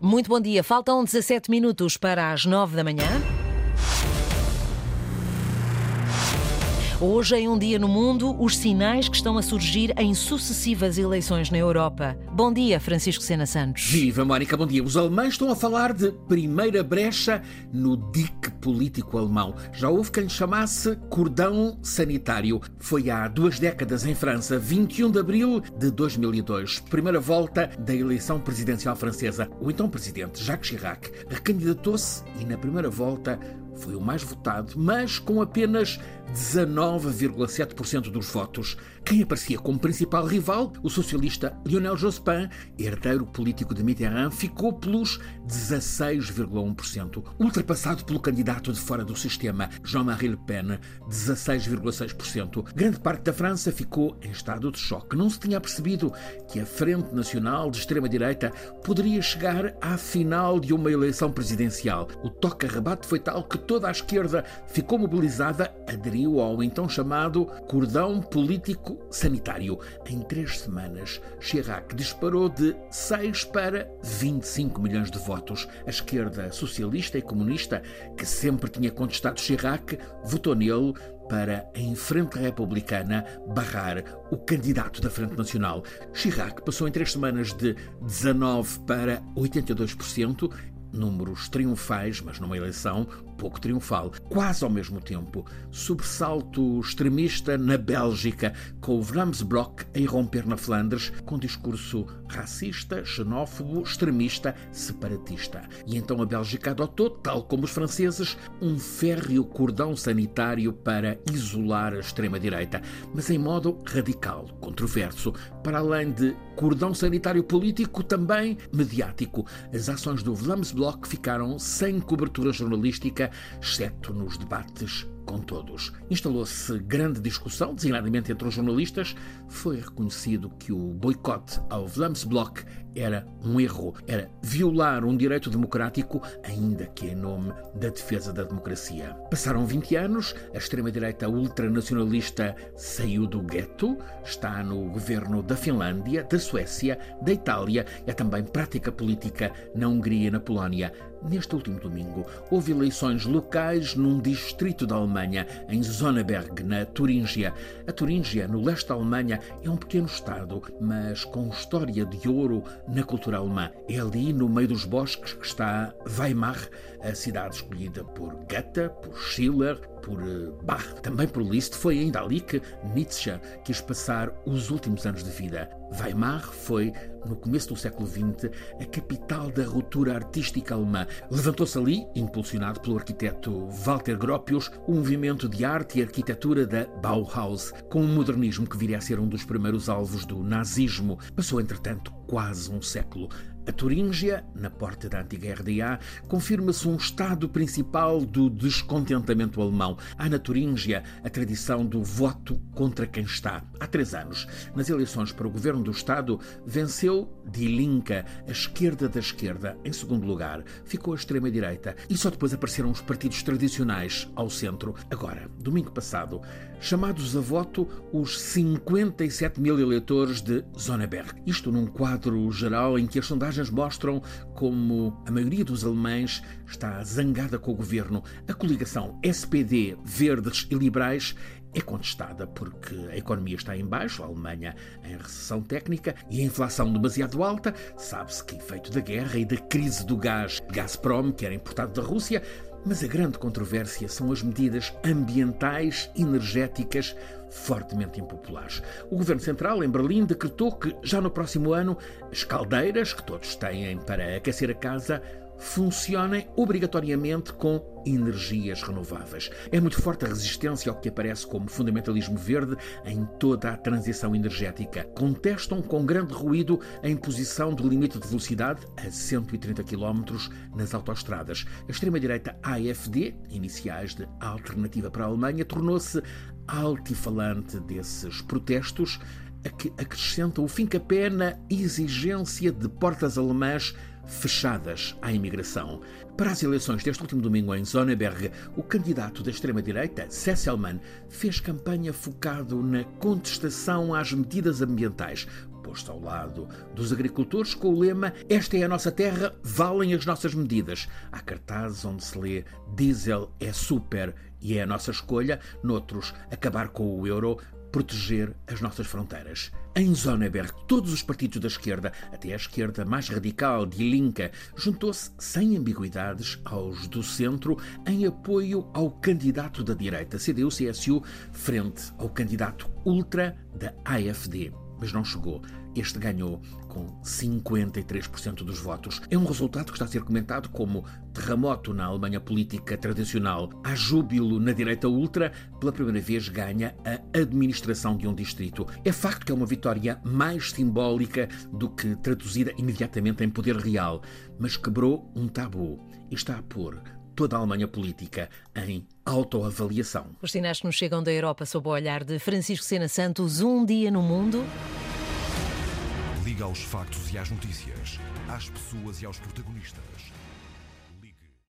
Muito bom dia. Faltam 17 minutos para as 9 da manhã. Hoje, em um dia no mundo, os sinais que estão a surgir em sucessivas eleições na Europa. Bom dia, Francisco Sena Santos. Viva, Mónica, bom dia. Os alemães estão a falar de primeira brecha no dique político alemão. Já houve quem lhe chamasse cordão sanitário. Foi há duas décadas em França, 21 de abril de 2002, primeira volta da eleição presidencial francesa. O então presidente Jacques Chirac recandidatou-se e, na primeira volta, foi o mais votado, mas com apenas 19,7% dos votos. Quem aparecia como principal rival, o socialista Lionel Jospin, herdeiro político de Mitterrand, ficou pelos 16,1%, ultrapassado pelo candidato de fora do sistema, Jean-Marie Le Pen, 16,6%. Grande parte da França ficou em estado de choque. Não se tinha percebido que a Frente Nacional de extrema-direita poderia chegar à final de uma eleição presidencial. O toque-rebate foi tal que toda a esquerda ficou mobilizada, aderiu ao então chamado cordão político sanitário. Em três semanas, Chirac disparou de 6 para 25 milhões de votos. A esquerda socialista e comunista, que sempre tinha contestado Chirac, votou nele para, em frente republicana, barrar o candidato da Frente Nacional. Chirac passou em três semanas de 19% para 82%, números triunfais, mas numa eleição pouco triunfal. Quase ao mesmo tempo, sobressalto extremista na Bélgica, com o Vlaams Blok a irromper na Flandres com discurso racista, xenófobo, extremista, separatista. E então a Bélgica adotou, tal como os franceses, um férreo cordão sanitário para isolar a extrema-direita, mas em modo radical, controverso, para além de cordão sanitário político, também mediático. As ações do Vlaams Blok ficaram sem cobertura jornalística exceto nos debates com todos. Instalou-se grande discussão, designadamente entre os jornalistas. Foi reconhecido que o boicote ao Vlaams Blok era um erro, era violar um direito democrático, ainda que em nome da defesa da democracia. Passaram 20 anos, a extrema-direita ultranacionalista saiu do gueto, está no governo da Finlândia, da Suécia, da Itália é também prática política na Hungria e na Polónia. Neste último domingo, houve eleições locais num distrito da Alemanha, em Zonneberg, na Turíngia. A Turíngia, no leste da Alemanha, é um pequeno estado, mas com história de ouro na cultura alemã. É ali, no meio dos bosques, que está Weimar, a cidade escolhida por Goethe, por Schiller, por eh, Bach, também por Liszt. Foi ainda ali que Nietzsche quis passar os últimos anos de vida. Weimar foi, no começo do século XX, a capital da ruptura artística alemã. Levantou-se ali, impulsionado pelo arquiteto Walter Gropius, o movimento de arte e arquitetura da Bauhaus, com um modernismo que viria a ser um dos primeiros alvos do nazismo. Passou, entretanto, quase um século. A Turíngia, na porta da antiga RDA, confirma-se um estado principal do descontentamento alemão. Há na Turíngia a tradição do voto contra quem está. Há três anos, nas eleições para o governo do Estado, venceu Die Linke, a esquerda da esquerda. Em segundo lugar, ficou a extrema-direita. E só depois apareceram os partidos tradicionais ao centro. Agora, domingo passado, chamados a voto os 57 mil eleitores de Zonneberg. Isto num quadro geral em que as sondagens mostram como a maioria dos alemães está zangada com o governo. A coligação SPD, Verdes e Liberais é contestada porque a economia está em baixo, a Alemanha em recessão técnica e a inflação demasiado alta. Sabe-se que, efeito da guerra e da crise do gás Gazprom, que era importado da Rússia, mas a grande controvérsia são as medidas ambientais energéticas fortemente impopulares. O Governo Central, em Berlim, decretou que já no próximo ano as caldeiras que todos têm para aquecer a casa funcionem obrigatoriamente com energias renováveis. É muito forte a resistência ao que aparece como fundamentalismo verde em toda a transição energética. Contestam com grande ruído a imposição do limite de velocidade a 130 km nas autoestradas. A extrema-direita AFD, iniciais de Alternativa para a Alemanha, tornou-se altifalante desses protestos, acrescenta o fincapé na exigência de portas alemãs fechadas à imigração. Para as eleições deste último domingo em Zonneberg, o candidato da extrema-direita, Sesselmann, fez campanha focado na contestação às medidas ambientais, posto ao lado dos agricultores com o lema Esta é a nossa terra, valem as nossas medidas. Há cartazes onde se lê Diesel é super e é a nossa escolha, noutros, acabar com o euro, proteger as nossas fronteiras. Em Zonneberg, todos os partidos da esquerda, até a esquerda mais radical de Linka, juntou-se sem ambiguidades aos do centro em apoio ao candidato da direita, CDU-CSU, frente ao candidato ultra da AFD mas não chegou. Este ganhou com 53% dos votos. É um resultado que está a ser comentado como terremoto na Alemanha política tradicional. Há júbilo na direita ultra, pela primeira vez ganha a administração de um distrito. É facto que é uma vitória mais simbólica do que traduzida imediatamente em poder real, mas quebrou um tabu e está a pôr toda a Alemanha política em autoavaliação. Os sinais que nos chegam da Europa sob o olhar de Francisco Sena Santos, um dia no mundo. Liga aos factos e às notícias, às pessoas e aos protagonistas.